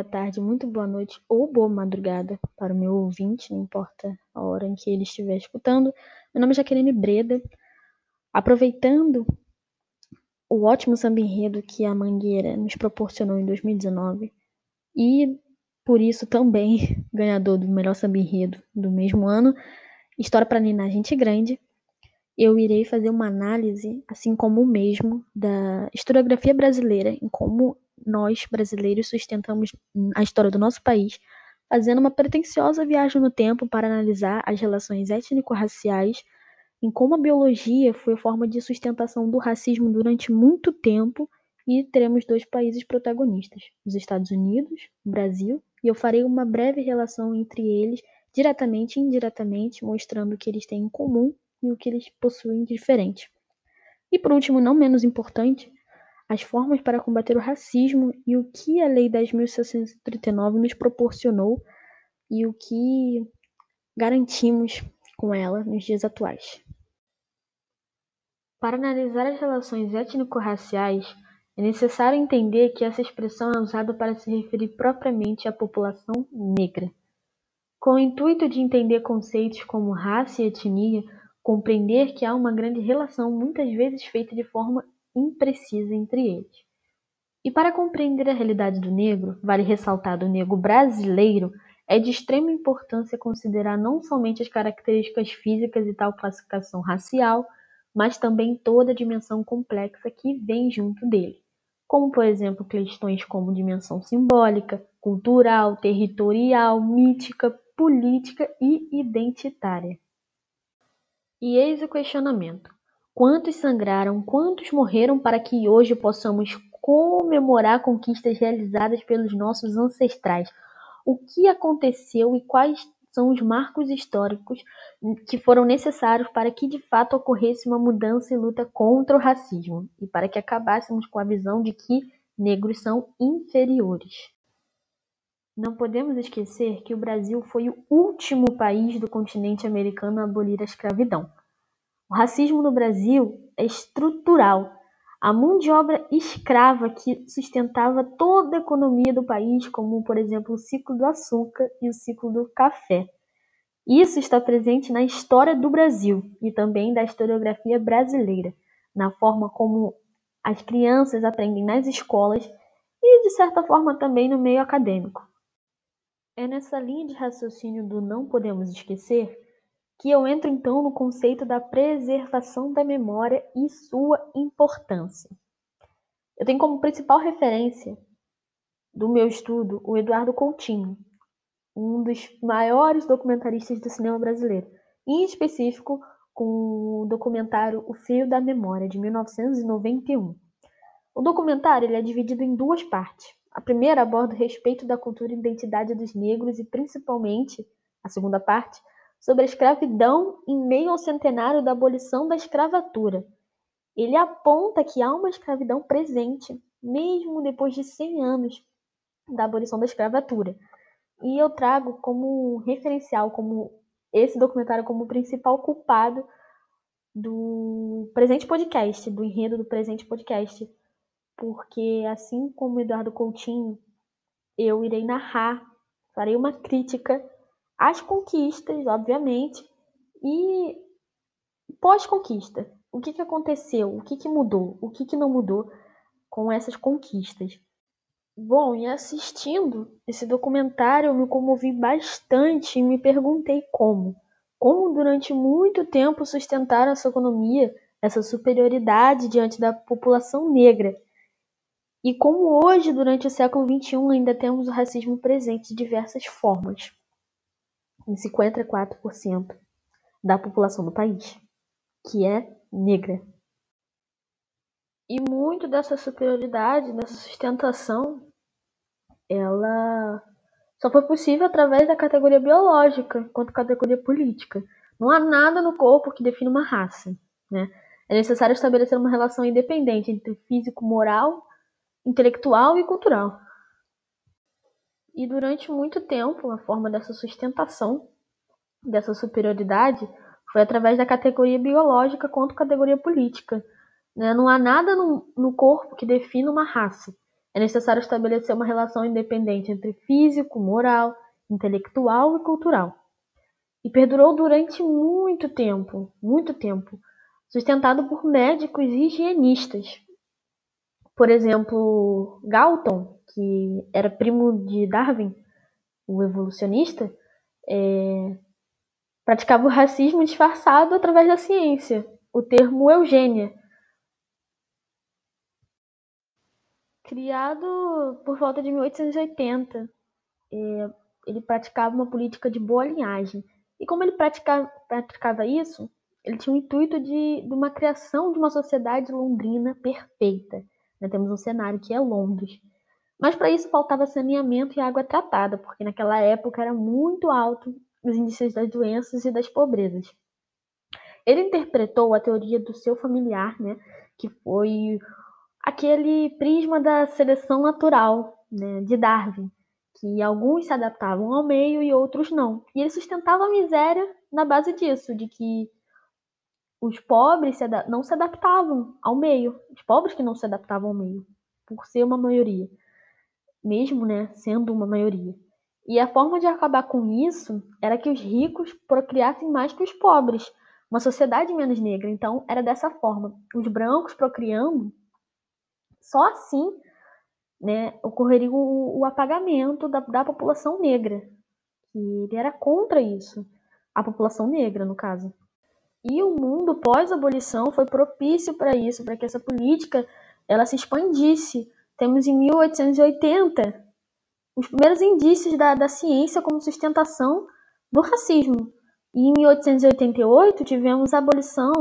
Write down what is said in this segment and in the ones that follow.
boa tarde, muito boa noite ou boa madrugada para o meu ouvinte, não importa a hora em que ele estiver escutando. Meu nome é Jaqueline Breda. Aproveitando o ótimo samba enredo que a Mangueira nos proporcionou em 2019 e por isso também ganhador do melhor samba enredo do mesmo ano, História para Ninar Gente Grande, eu irei fazer uma análise, assim como o mesmo, da historiografia brasileira, em como nós, brasileiros, sustentamos a história do nosso país, fazendo uma pretensiosa viagem no tempo para analisar as relações étnico-raciais, em como a biologia foi forma de sustentação do racismo durante muito tempo, e teremos dois países protagonistas, os Estados Unidos, o Brasil, e eu farei uma breve relação entre eles, diretamente e indiretamente, mostrando o que eles têm em comum e o que eles possuem de diferente. E por último, não menos importante, as formas para combater o racismo e o que a Lei 10.639 nos proporcionou e o que garantimos com ela nos dias atuais. Para analisar as relações étnico-raciais, é necessário entender que essa expressão é usada para se referir propriamente à população negra. Com o intuito de entender conceitos como raça e etnia, compreender que há uma grande relação, muitas vezes feita de forma imprecisa entre eles. E para compreender a realidade do negro, vale ressaltar do negro brasileiro, é de extrema importância considerar não somente as características físicas e tal classificação racial, mas também toda a dimensão complexa que vem junto dele, como por exemplo questões como dimensão simbólica, cultural, territorial, mítica, política e identitária. E eis o questionamento: Quantos sangraram, quantos morreram para que hoje possamos comemorar conquistas realizadas pelos nossos ancestrais? O que aconteceu e quais são os marcos históricos que foram necessários para que de fato ocorresse uma mudança e luta contra o racismo e para que acabássemos com a visão de que negros são inferiores. Não podemos esquecer que o Brasil foi o último país do continente americano a abolir a escravidão. O racismo no Brasil é estrutural. A mão de obra escrava que sustentava toda a economia do país, como por exemplo o ciclo do açúcar e o ciclo do café. Isso está presente na história do Brasil e também da historiografia brasileira, na forma como as crianças aprendem nas escolas e, de certa forma, também no meio acadêmico. É nessa linha de raciocínio do não podemos esquecer que eu entro então no conceito da preservação da memória e sua importância. Eu tenho como principal referência do meu estudo o Eduardo Coutinho, um dos maiores documentaristas do cinema brasileiro, em específico com o documentário O Fio da Memória, de 1991. O documentário ele é dividido em duas partes. A primeira aborda o respeito da cultura e identidade dos negros e, principalmente, a segunda parte, sobre a escravidão em meio ao centenário da abolição da escravatura. Ele aponta que há uma escravidão presente, mesmo depois de 100 anos da abolição da escravatura. E eu trago como referencial, como esse documentário como principal culpado do presente podcast, do enredo do presente podcast, porque assim como Eduardo Coutinho, eu irei narrar, farei uma crítica as conquistas, obviamente, e pós-conquista. O que, que aconteceu? O que, que mudou? O que, que não mudou com essas conquistas? Bom, e assistindo esse documentário, eu me comovi bastante e me perguntei como. Como durante muito tempo sustentaram essa economia, essa superioridade diante da população negra. E como hoje, durante o século XXI, ainda temos o racismo presente de diversas formas em 54% da população do país, que é negra. E muito dessa superioridade, dessa sustentação, ela só foi possível através da categoria biológica quanto categoria política. Não há nada no corpo que defina uma raça. Né? É necessário estabelecer uma relação independente entre físico, moral, intelectual e cultural. E durante muito tempo, a forma dessa sustentação, dessa superioridade, foi através da categoria biológica quanto categoria política. Né? Não há nada no, no corpo que defina uma raça. É necessário estabelecer uma relação independente entre físico, moral, intelectual e cultural. E perdurou durante muito tempo, muito tempo, sustentado por médicos e higienistas. Por exemplo, Galton, que era primo de Darwin, o evolucionista, é, praticava o racismo disfarçado através da ciência, o termo eugênia. Criado por volta de 1880, é, ele praticava uma política de boa linhagem. E como ele praticava, praticava isso, ele tinha o intuito de, de uma criação de uma sociedade londrina perfeita. Né? Temos um cenário que é Londres. Mas para isso faltava saneamento e água tratada, porque naquela época era muito alto os índices das doenças e das pobrezas. Ele interpretou a teoria do seu familiar, né, que foi aquele prisma da seleção natural né, de Darwin, que alguns se adaptavam ao meio e outros não. E ele sustentava a miséria na base disso, de que os pobres se não se adaptavam ao meio, os pobres que não se adaptavam ao meio, por ser uma maioria mesmo né, sendo uma maioria. E a forma de acabar com isso era que os ricos procriassem mais que os pobres, uma sociedade menos negra. Então, era dessa forma. Os brancos procriando, só assim né, ocorreria o, o apagamento da, da população negra. E ele era contra isso, a população negra, no caso. E o mundo pós-abolição foi propício para isso, para que essa política ela se expandisse temos em 1880 os primeiros indícios da, da ciência como sustentação do racismo. E em 1888 tivemos a abolição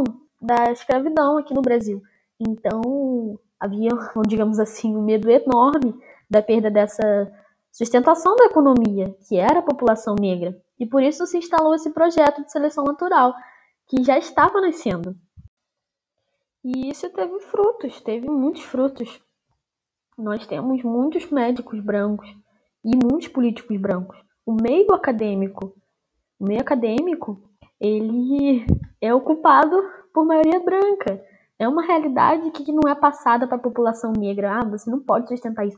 da escravidão aqui no Brasil. Então havia, digamos assim, um medo enorme da perda dessa sustentação da economia, que era a população negra. E por isso se instalou esse projeto de seleção natural, que já estava nascendo. E isso teve frutos, teve muitos frutos nós temos muitos médicos brancos e muitos políticos brancos. O meio acadêmico, o meio acadêmico, ele é ocupado por maioria branca. É uma realidade que não é passada para a população negra. Ah, você não pode sustentar isso.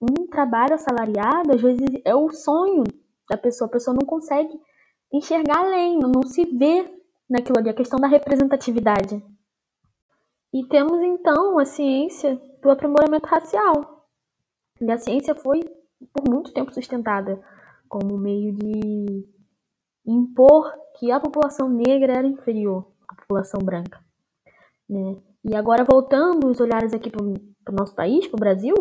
Um trabalho assalariado, às vezes, é o sonho da pessoa. A pessoa não consegue enxergar além, não se vê naquilo ali. A questão da representatividade. E temos então a ciência do aprimoramento racial. E a ciência foi por muito tempo sustentada como meio de impor que a população negra era inferior à população branca. Né? E agora, voltando os olhares aqui para o nosso país, para o Brasil,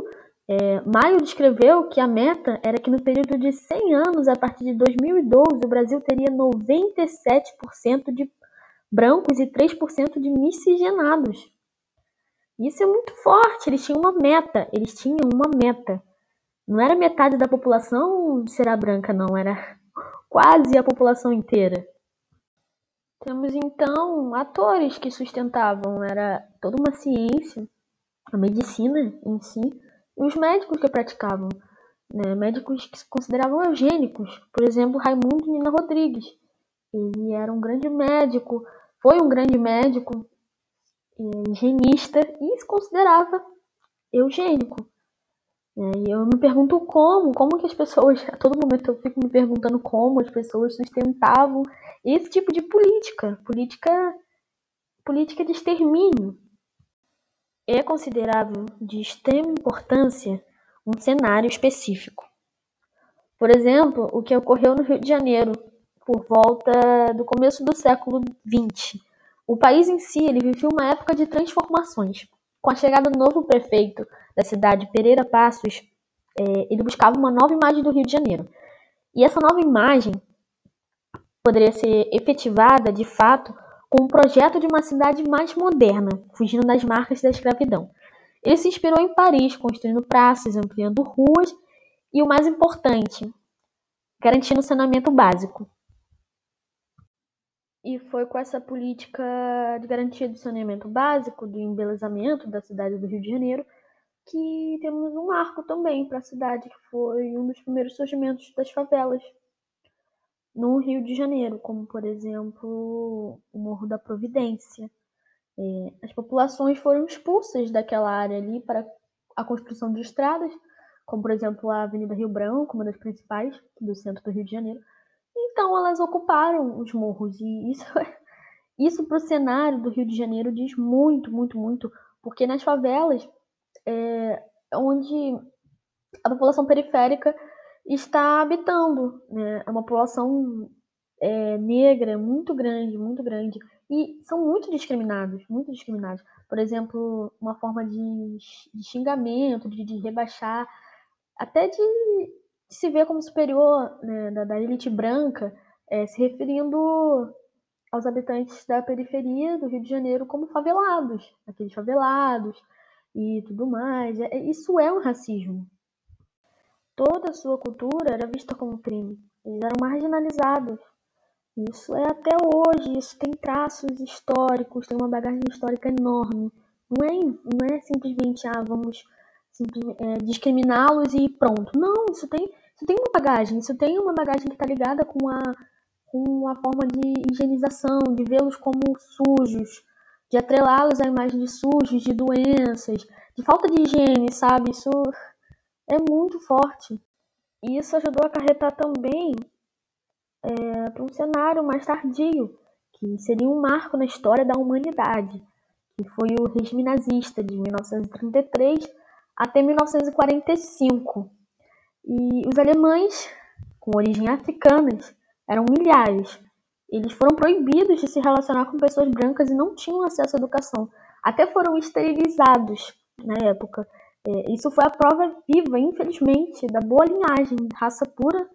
é, Maio descreveu que a meta era que no período de 100 anos, a partir de 2012, o Brasil teria 97% de brancos e 3% de miscigenados. Isso é muito forte. Eles tinham uma meta. Eles tinham uma meta. Não era metade da população será branca, não. Era quase a população inteira. Temos então atores que sustentavam. Era toda uma ciência, a medicina em si, e os médicos que praticavam. Né? Médicos que se consideravam eugênicos. Por exemplo, Raimundo Nina Rodrigues. Ele era um grande médico, foi um grande médico, higienista e se considerava eugênico. E eu me pergunto como, como que as pessoas, a todo momento eu fico me perguntando como as pessoas sustentavam esse tipo de política, política, política de extermínio. É considerável de extrema importância um cenário específico. Por exemplo, o que ocorreu no Rio de Janeiro por volta do começo do século XX, o país em si ele vivia uma época de transformações. Com a chegada do novo prefeito da cidade, Pereira Passos, é, ele buscava uma nova imagem do Rio de Janeiro. E essa nova imagem poderia ser efetivada, de fato, com um projeto de uma cidade mais moderna, fugindo das marcas da escravidão. Ele se inspirou em Paris, construindo praças, ampliando ruas e, o mais importante, garantindo saneamento básico. E foi com essa política de garantia do saneamento básico, do embelezamento da cidade do Rio de Janeiro, que temos um marco também para a cidade, que foi um dos primeiros surgimentos das favelas no Rio de Janeiro, como por exemplo o Morro da Providência. É, as populações foram expulsas daquela área ali para a construção de estradas, como por exemplo a Avenida Rio Branco, uma das principais do centro do Rio de Janeiro. Então elas ocuparam os morros e isso isso para o cenário do Rio de Janeiro diz muito, muito, muito, porque nas favelas é onde a população periférica está habitando, né? É uma população é, negra muito grande, muito grande, e são muito discriminados, muito discriminados. Por exemplo, uma forma de, de xingamento, de, de, rebaixar, até de, se ver como superior né, da, da, elite branca, é, se referindo aos habitantes da periferia do Rio de Janeiro como favelados, aqueles favelados e tudo mais. É, isso é um racismo. Toda a sua cultura era vista como crime. Eles eram marginalizados. Isso é até hoje, isso tem traços históricos, tem uma bagagem histórica enorme. Não é, não é simplesmente, ah, vamos é, discriminá-los e pronto. Não, isso tem, isso tem uma bagagem, isso tem uma bagagem que está ligada com a, com a forma de higienização, de vê-los como sujos, de atrelá-los à imagem de sujos, de doenças, de falta de higiene, sabe? Isso é muito forte. E isso ajudou a acarretar também é, para um cenário mais tardio, que seria um marco na história da humanidade, que foi o regime nazista de 1933 até 1945. E os alemães, com origem africanas, eram milhares. Eles foram proibidos de se relacionar com pessoas brancas e não tinham acesso à educação. Até foram esterilizados na época. É, isso foi a prova viva, infelizmente, da boa linhagem, raça pura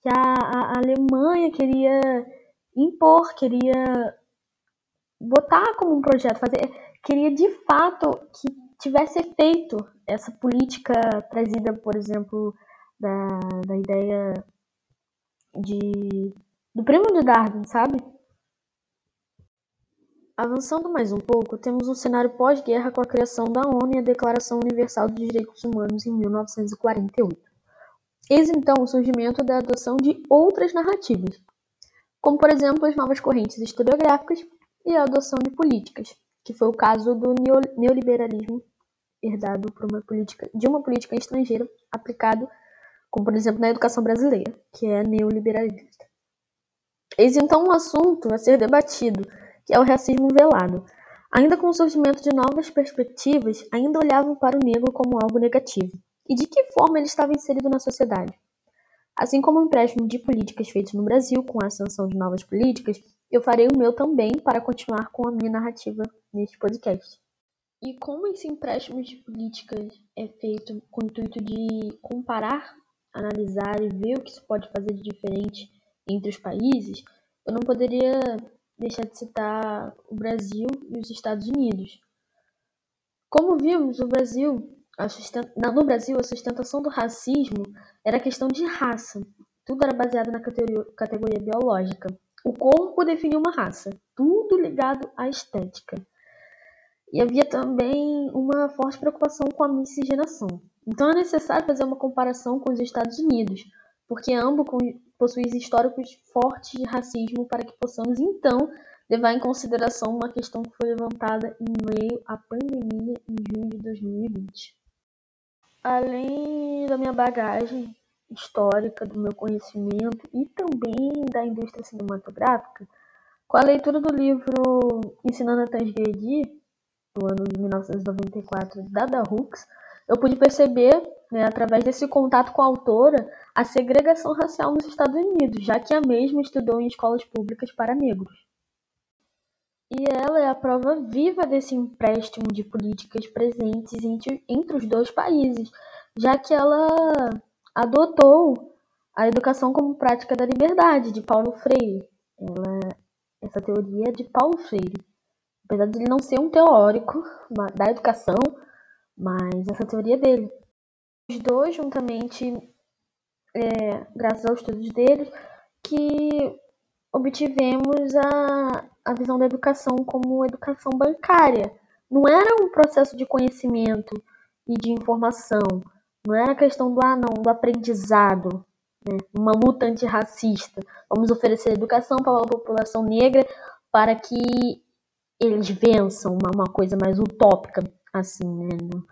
que a, a Alemanha queria impor, queria botar como um projeto, fazer, queria de fato que tivesse efeito essa política trazida, por exemplo, da, da ideia de do prêmio de Darwin, sabe? Avançando mais um pouco, temos um cenário pós-guerra com a criação da ONU e a Declaração Universal dos Direitos Humanos em 1948. Eis então o surgimento da adoção de outras narrativas, como por exemplo as novas correntes historiográficas e a adoção de políticas, que foi o caso do neoliberalismo herdado por uma política, de uma política estrangeira aplicado, como por exemplo na educação brasileira, que é neoliberalista. Eis então um assunto a ser debatido, que é o racismo velado. Ainda com o surgimento de novas perspectivas, ainda olhavam para o negro como algo negativo e de que forma ele estava inserido na sociedade. Assim como o empréstimo de políticas feito no Brasil com a ascensão de novas políticas, eu farei o meu também para continuar com a minha narrativa neste podcast. E como esse empréstimo de políticas é feito com o intuito de comparar, analisar e ver o que se pode fazer de diferente entre os países, eu não poderia deixar de citar o Brasil e os Estados Unidos. Como vimos, o Brasil Sustent... No Brasil, a sustentação do racismo era questão de raça. Tudo era baseado na categoria, categoria biológica. O corpo definia uma raça, tudo ligado à estética. E havia também uma forte preocupação com a miscigenação. Então é necessário fazer uma comparação com os Estados Unidos, porque ambos possuem históricos fortes de racismo para que possamos então levar em consideração uma questão que foi levantada em meio à pandemia em junho de 2020 além da minha bagagem histórica, do meu conhecimento e também da indústria cinematográfica, com a leitura do livro Ensinando a Transgredir, do ano de 1994, da Da Hooks, eu pude perceber, né, através desse contato com a autora, a segregação racial nos Estados Unidos, já que a mesma estudou em escolas públicas para negros. E ela é a prova viva desse empréstimo de políticas presentes entre, entre os dois países, já que ela adotou a educação como prática da liberdade de Paulo Freire. Ela, essa teoria é de Paulo Freire, apesar de ele não ser um teórico da educação, mas essa teoria é dele. Os dois, juntamente, é, graças aos estudos deles, que obtivemos a, a visão da educação como educação bancária. Não era um processo de conhecimento e de informação. Não era a questão do ah, não, do aprendizado, né? uma luta antirracista. Vamos oferecer educação para a população negra para que eles vençam uma, uma coisa mais utópica, assim, né? Não,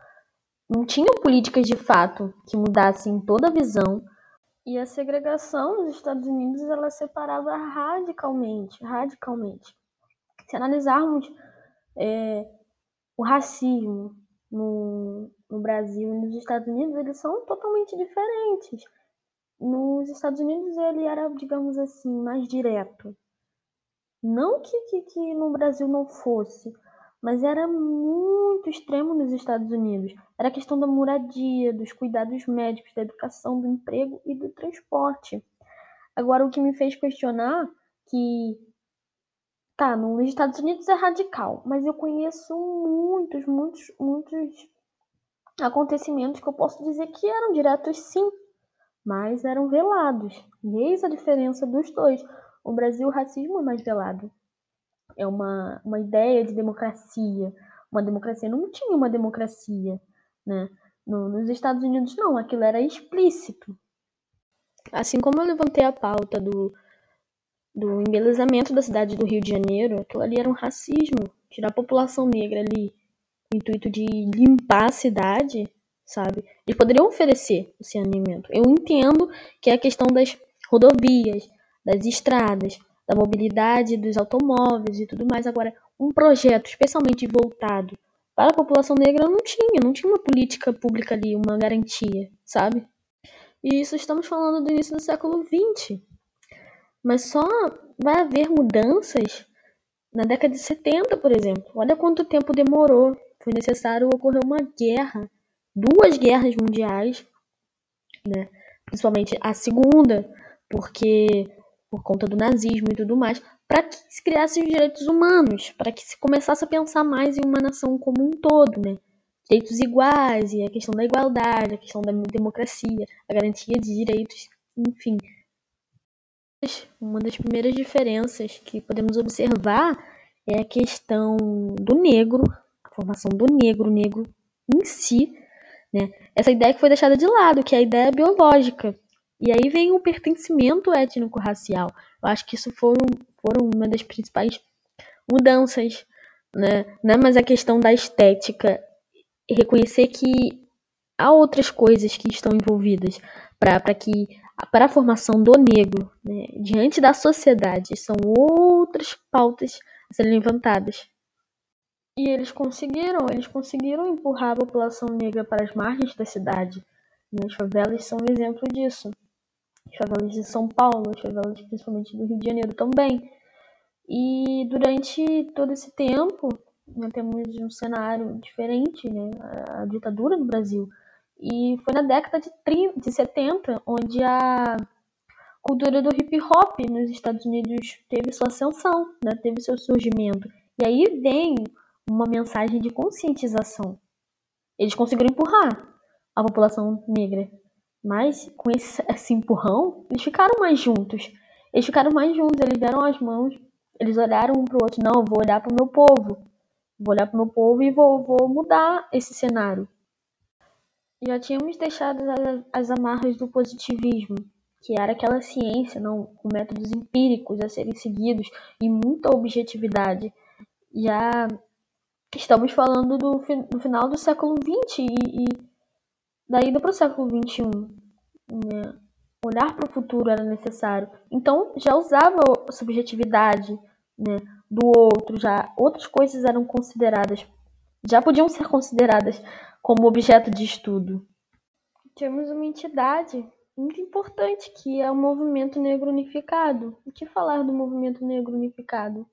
não tinham políticas de fato que mudassem toda a visão. E a segregação nos Estados Unidos ela separava radicalmente, radicalmente. Se analisarmos é, o racismo no, no Brasil e nos Estados Unidos, eles são totalmente diferentes. Nos Estados Unidos ele era, digamos assim, mais direto. Não que, que, que no Brasil não fosse, mas era muito extremo nos Estados Unidos. Era questão da moradia, dos cuidados médicos, da educação, do emprego e do transporte. Agora, o que me fez questionar que tá, nos Estados Unidos é radical, mas eu conheço muitos, muitos, muitos acontecimentos que eu posso dizer que eram diretos sim, mas eram velados. E eis a diferença dos dois. O Brasil, o racismo é mais velado é uma, uma ideia de democracia. Uma democracia não tinha uma democracia, né? No, nos Estados Unidos não, aquilo era explícito. Assim como eu levantei a pauta do, do embelezamento da cidade do Rio de Janeiro, aquilo ali era um racismo, tirar a população negra ali, o intuito de limpar a cidade, sabe? Eles poderiam oferecer o saneamento. Eu entendo que é a questão das rodovias, das estradas, da mobilidade dos automóveis e tudo mais. Agora, um projeto especialmente voltado para a população negra não tinha, não tinha uma política pública ali, uma garantia, sabe? E isso estamos falando do início do século XX. Mas só vai haver mudanças na década de 70, por exemplo. Olha quanto tempo demorou. Foi necessário ocorrer uma guerra, duas guerras mundiais, né? principalmente a segunda, porque por conta do nazismo e tudo mais, para que se criassem os direitos humanos, para que se começasse a pensar mais em uma nação como um todo, né? Direitos iguais e a questão da igualdade, a questão da democracia, a garantia de direitos, enfim. Uma das primeiras diferenças que podemos observar é a questão do negro, a formação do negro, o negro em si, né? Essa ideia que foi deixada de lado, que é a ideia biológica, e aí vem o pertencimento étnico-racial. Eu acho que isso foram, foram uma das principais mudanças, né? Não é mais a questão da estética, reconhecer que há outras coisas que estão envolvidas para que para a formação do negro né? diante da sociedade são outras pautas a serem levantadas. E eles conseguiram, eles conseguiram empurrar a população negra para as margens da cidade. Né? As favelas são um exemplo disso as favelas de São Paulo, as favelas principalmente do Rio de Janeiro também. E durante todo esse tempo, né, temos um cenário diferente, né, a, a ditadura no Brasil. E foi na década de, 30, de 70 onde a cultura do hip hop nos Estados Unidos teve sua ascensão, né, teve seu surgimento. E aí vem uma mensagem de conscientização. Eles conseguiram empurrar a população negra mas com esse, esse empurrão, eles ficaram mais juntos. Eles ficaram mais juntos, eles deram as mãos, eles olharam um pro outro. Não, vou olhar pro meu povo. Vou olhar pro meu povo e vou, vou mudar esse cenário. Já tínhamos deixado as, as amarras do positivismo, que era aquela ciência, não, com métodos empíricos a serem seguidos e muita objetividade. Já estamos falando do, do final do século XX e, e da ida para século XXI. Né? Olhar para o futuro era necessário. Então já usava a subjetividade né, do outro, já outras coisas eram consideradas, já podiam ser consideradas como objeto de estudo. Temos uma entidade muito importante que é o movimento negro unificado. O que falar do movimento negro unificado?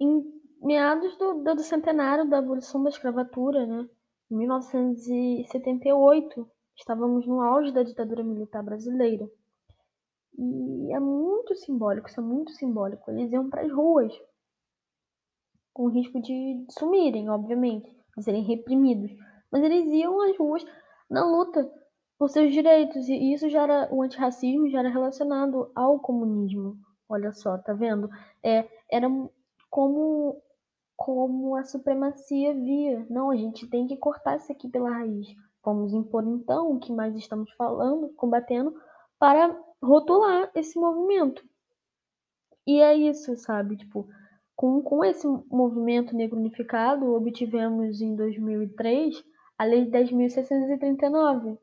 Em meados do, do centenário da abolição da escravatura, né, em 1978, estávamos no auge da ditadura militar brasileira. E é muito simbólico, isso é muito simbólico. Eles iam para as ruas, com risco de sumirem, obviamente, de serem reprimidos. Mas eles iam às ruas na luta por seus direitos, e isso já era, o antirracismo já era relacionado ao comunismo. Olha só, tá vendo? É, era como como a supremacia via. Não, a gente tem que cortar isso aqui pela raiz. Vamos impor então o que mais estamos falando, combatendo, para rotular esse movimento. E é isso, sabe? Tipo, com, com esse movimento negro unificado, obtivemos em 2003 a Lei de 10.639.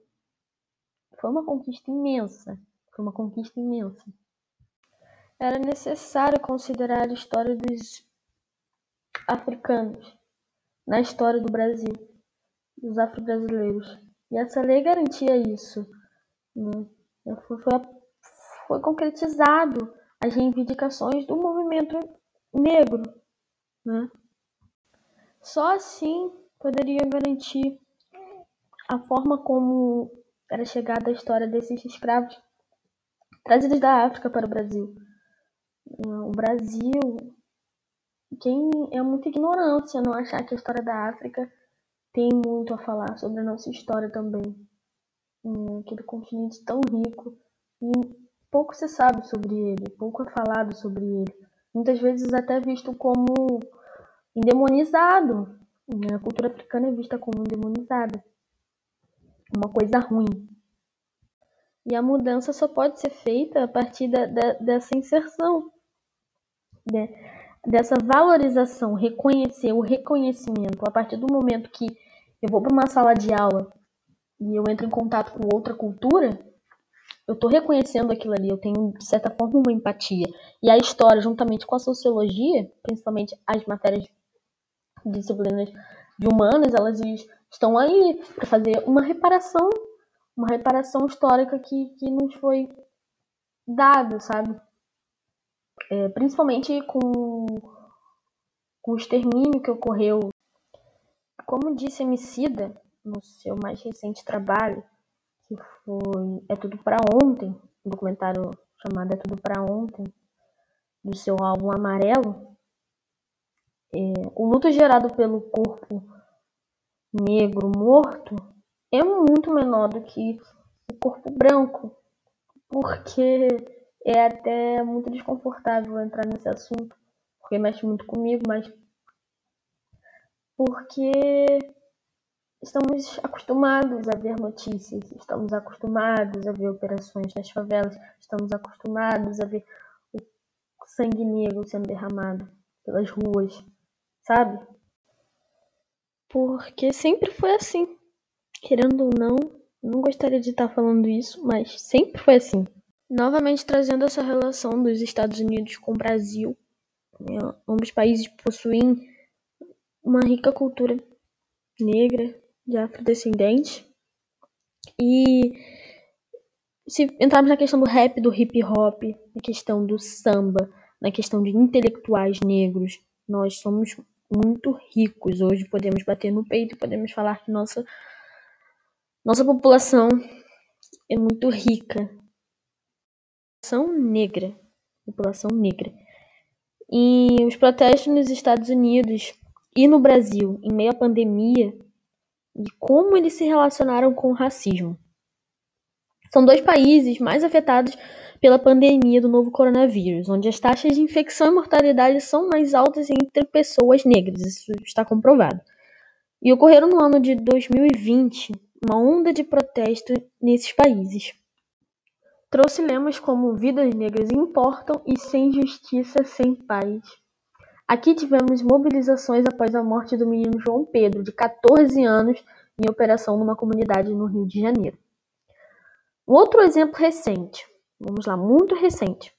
Foi uma conquista imensa. Foi uma conquista imensa. Era necessário considerar a história dos africanos na história do Brasil, dos afro-brasileiros. E essa lei garantia isso. Né? Foi, foi, foi concretizado as reivindicações do movimento negro. Né? Só assim poderia garantir a forma como era chegada a história desses escravos trazidos da África para o Brasil. O Brasil, quem é muita ignorância não achar que a história da África tem muito a falar sobre a nossa história também. Aquele continente tão rico e pouco se sabe sobre ele, pouco é falado sobre ele. Muitas vezes até visto como endemonizado. A cultura africana é vista como endemonizada. Uma coisa ruim. E a mudança só pode ser feita a partir da, da, dessa inserção, né? Dessa valorização, reconhecer o reconhecimento. A partir do momento que eu vou para uma sala de aula e eu entro em contato com outra cultura, eu estou reconhecendo aquilo ali, eu tenho, de certa forma, uma empatia. E a história, juntamente com a sociologia, principalmente as matérias disciplinas de humanas, elas estão aí para fazer uma reparação, uma reparação histórica que, que nos foi dada, sabe? É, principalmente com, com o extermínio que ocorreu. Como disse Emicida no seu mais recente trabalho, que foi É Tudo para Ontem, um documentário chamado É Tudo para Ontem, do seu álbum Amarelo, é, o luto gerado pelo corpo negro morto é muito menor do que o corpo branco, porque é até muito desconfortável entrar nesse assunto, porque mexe muito comigo, mas porque estamos acostumados a ver notícias, estamos acostumados a ver operações nas favelas, estamos acostumados a ver o sangue negro sendo derramado pelas ruas, sabe? Porque sempre foi assim. Querendo ou não, não gostaria de estar falando isso, mas sempre foi assim. Novamente trazendo essa relação dos Estados Unidos com o Brasil. Né? Ambos países possuem uma rica cultura negra, de afrodescendente. E se entrarmos na questão do rap, do hip hop, na questão do samba, na questão de intelectuais negros, nós somos muito ricos. Hoje podemos bater no peito podemos falar que nossa, nossa população é muito rica. População negra. População negra. E os protestos nos Estados Unidos e no Brasil, em meio à pandemia, e como eles se relacionaram com o racismo. São dois países mais afetados pela pandemia do novo coronavírus, onde as taxas de infecção e mortalidade são mais altas entre pessoas negras, isso está comprovado. E ocorreram no ano de 2020 uma onda de protesto nesses países. Trouxe lemas como vidas negras importam e sem justiça, sem paz. Aqui tivemos mobilizações após a morte do menino João Pedro, de 14 anos, em operação numa comunidade no Rio de Janeiro. Um outro exemplo recente, vamos lá, muito recente.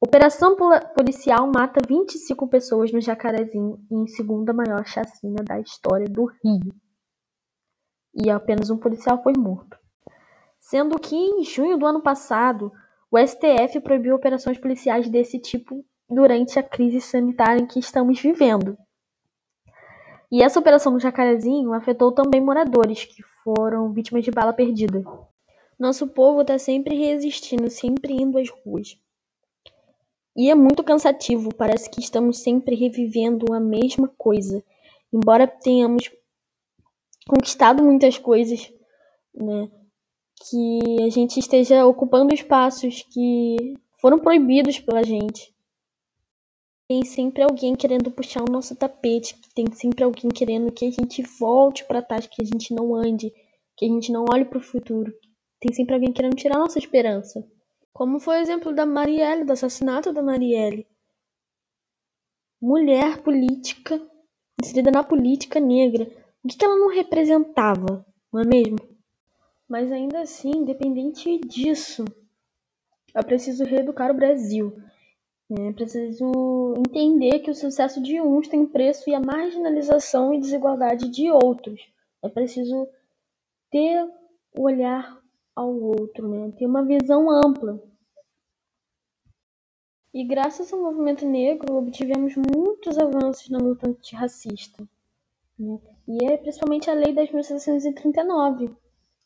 Operação policial mata 25 pessoas no Jacarezinho em segunda maior chacina da história do Rio. E apenas um policial foi morto. Sendo que em junho do ano passado, o STF proibiu operações policiais desse tipo durante a crise sanitária em que estamos vivendo. E essa operação no Jacarezinho afetou também moradores que foram vítimas de bala perdida. Nosso povo está sempre resistindo, sempre indo às ruas. E é muito cansativo, parece que estamos sempre revivendo a mesma coisa. Embora tenhamos conquistado muitas coisas, né? Que a gente esteja ocupando espaços que foram proibidos pela gente. Tem sempre alguém querendo puxar o nosso tapete, tem sempre alguém querendo que a gente volte para trás, que a gente não ande, que a gente não olhe para o futuro. Tem sempre alguém querendo tirar nossa esperança. Como foi o exemplo da Marielle, do assassinato da Marielle. Mulher política, inserida na política negra, o que ela não representava, não é mesmo? Mas ainda assim, independente disso, é preciso reeducar o Brasil. É preciso entender que o sucesso de uns tem preço e a marginalização e desigualdade de outros. É preciso ter o olhar ao outro, né? ter uma visão ampla. E graças ao movimento negro, obtivemos muitos avanços na luta antirracista. Né? E é principalmente a Lei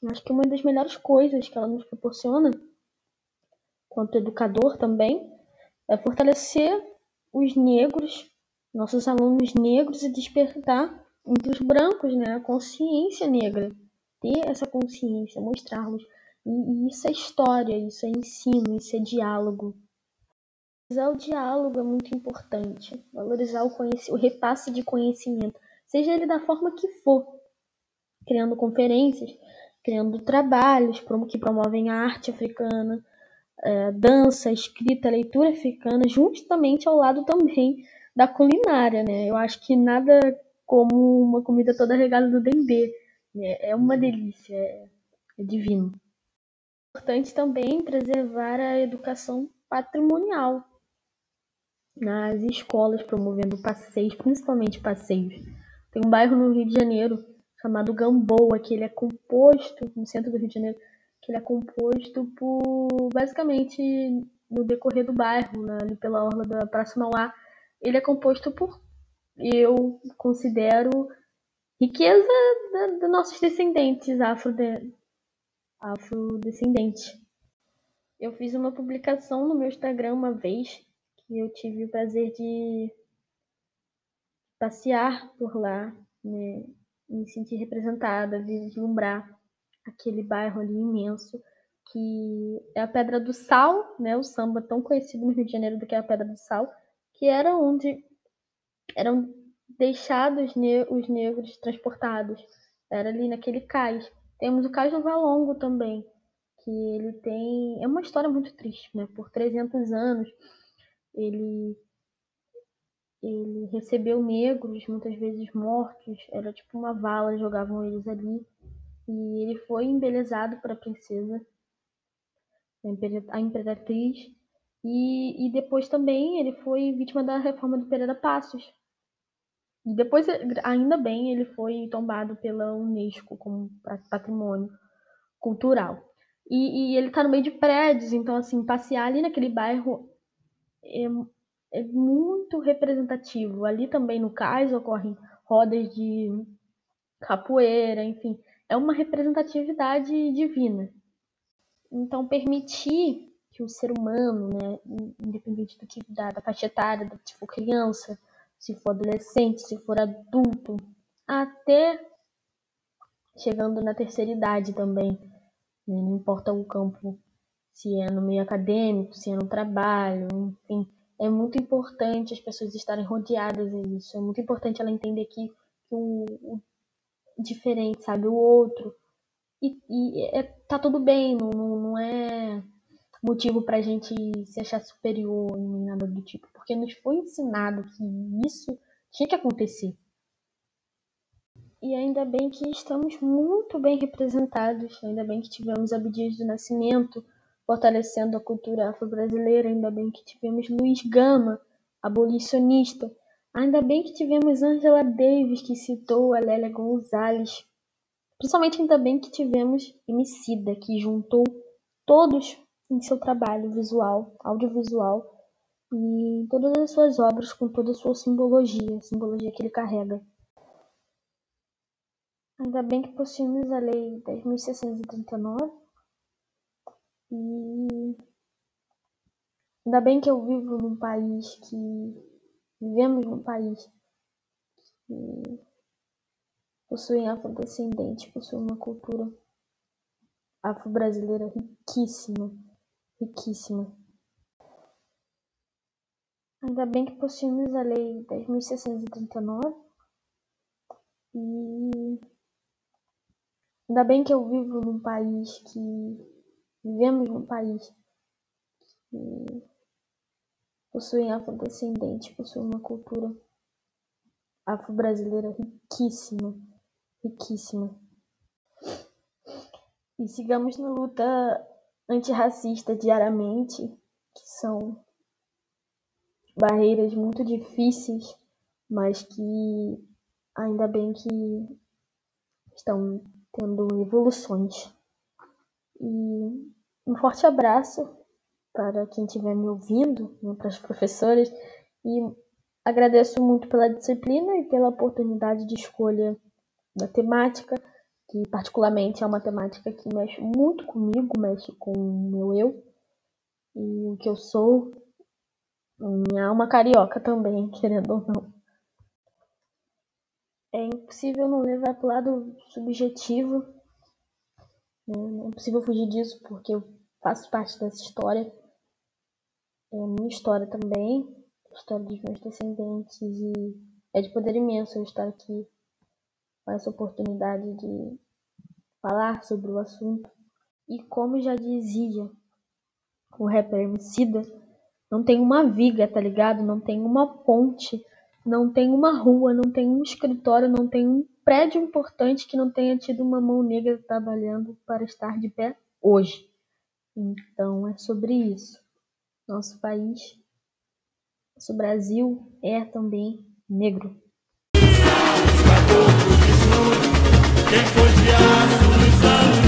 10.739. Acho que uma das melhores coisas que ela nos proporciona, quanto educador também, é fortalecer os negros, nossos alunos negros e despertar entre os brancos né, a consciência negra. Ter essa consciência, mostrá-los. E, e isso é história, isso é ensino, isso é diálogo. Valorizar o diálogo é muito importante. Valorizar o, o repasse de conhecimento, seja ele da forma que for. Criando conferências, criando trabalhos que promovem a arte africana, é, dança, escrita, leitura africana, justamente ao lado também da culinária, né? Eu acho que nada como uma comida toda regada do dendê. Né? É uma delícia, é, é divino. É importante também preservar a educação patrimonial nas escolas, promovendo passeios, principalmente passeios. Tem um bairro no Rio de Janeiro chamado Gamboa, que ele é composto, no centro do Rio de Janeiro, que ele é composto por, basicamente, no decorrer do bairro, né, ali pela orla da Praça Mauá, ele é composto por, eu considero, riqueza dos nossos descendentes afrode, afrodescendentes. Eu fiz uma publicação no meu Instagram uma vez, que eu tive o prazer de passear por lá, né, me sentir representada, vislumbrar aquele bairro ali imenso, que é a Pedra do Sal, né, o samba tão conhecido no Rio de Janeiro do que é a Pedra do Sal, que era onde eram deixados ne os negros transportados. Era ali naquele cais. Temos o Cais do Valongo também, que ele tem... É uma história muito triste, né? Por 300 anos, ele ele recebeu negros, muitas vezes mortos, era tipo uma vala, jogavam eles ali. E ele foi embelezado para a princesa, a imperatriz, e, e depois também ele foi vítima da reforma do Pereira Passos. E depois, ainda bem, ele foi tombado pela Unesco como patrimônio cultural. E, e ele está no meio de prédios, então assim, passear ali naquele bairro é, é muito representativo. Ali também no cais ocorrem rodas de capoeira, enfim é uma representatividade divina. Então, permitir que o ser humano, né, independente do que da, da faixa etária, se for criança, se for adolescente, se for adulto, até chegando na terceira idade também, né, não importa o campo, se é no meio acadêmico, se é no trabalho, enfim, é muito importante as pessoas estarem rodeadas disso, é muito importante ela entender que, que o, o diferente, sabe? O outro. E, e é, tá tudo bem, não, não é motivo pra gente se achar superior nem nada do tipo, porque nos foi ensinado que isso tinha que acontecer. E ainda bem que estamos muito bem representados, ainda bem que tivemos Abdias do Nascimento fortalecendo a cultura afro-brasileira, ainda bem que tivemos Luiz Gama, abolicionista, Ainda bem que tivemos Angela Davis, que citou a Lélia Gonzalez. Principalmente ainda bem que tivemos Emicida, que juntou todos em seu trabalho visual, audiovisual, e em todas as suas obras com toda a sua simbologia, a simbologia que ele carrega. Ainda bem que possuímos a Lei 10.639 e ainda bem que eu vivo num país que Vivemos num país que possui afrodescendente, possui uma cultura afro-brasileira riquíssima, riquíssima. Ainda bem que possuímos a Lei 10.639 e ainda bem que eu vivo num país que vivemos num país que possuem afrodescendente, possuem uma cultura afro-brasileira riquíssima, riquíssima. E sigamos na luta antirracista diariamente, que são barreiras muito difíceis, mas que ainda bem que estão tendo evoluções. E um forte abraço para quem estiver me ouvindo, né, para as professoras, e agradeço muito pela disciplina e pela oportunidade de escolha da temática, que particularmente é uma temática que mexe muito comigo, mexe com o meu eu e o que eu sou, minha alma carioca também, querendo ou não. É impossível não levar para o lado subjetivo? Não é impossível fugir disso, porque eu faço parte dessa história. É minha história também, a história dos meus descendentes, e é de poder imenso eu estar aqui com essa oportunidade de falar sobre o assunto. E como já dizia o rapper Emicida, não tem uma viga, tá ligado? Não tem uma ponte, não tem uma rua, não tem um escritório, não tem um prédio importante que não tenha tido uma mão negra trabalhando para estar de pé hoje. Então é sobre isso. Nosso país, nosso Brasil é também negro. Quem foi de aço